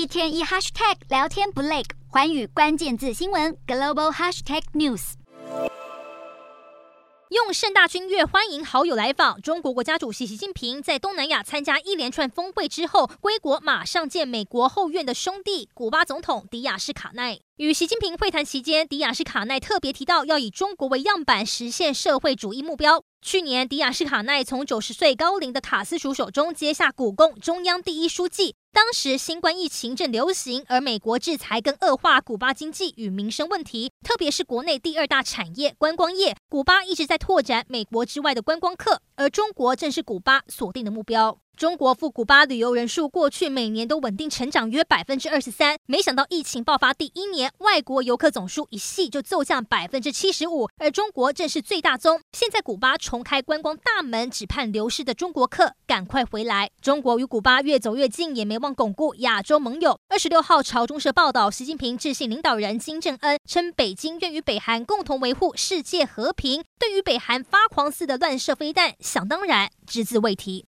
一天一 hashtag 聊天不累，寰宇关键字新闻 global hashtag news。用盛大军乐欢迎好友来访。中国国家主席习近平在东南亚参加一连串峰会之后归国，马上见美国后院的兄弟古巴总统迪亚士卡奈。与习近平会谈期间，迪亚士卡奈特别提到要以中国为样板，实现社会主义目标。去年，迪亚士卡奈从九十岁高龄的卡斯楚手中接下古贡，中央第一书记。当时新冠疫情正流行，而美国制裁跟恶化古巴经济与民生问题，特别是国内第二大产业观光业，古巴一直在拓展美国之外的观光客，而中国正是古巴锁定的目标。中国赴古巴旅游人数过去每年都稳定成长约百分之二十三，没想到疫情爆发第一年，外国游客总数一夕就骤降百分之七十五，而中国正是最大宗。现在古巴重开观光大门，只盼流失的中国客赶快回来。中国与古巴越走越近，也没忘巩固亚洲盟友。二十六号，朝中社报道，习近平致信领导人金正恩，称北京愿与北韩共同维护世界和平，对于北韩发狂似的乱射飞弹，想当然只字未提。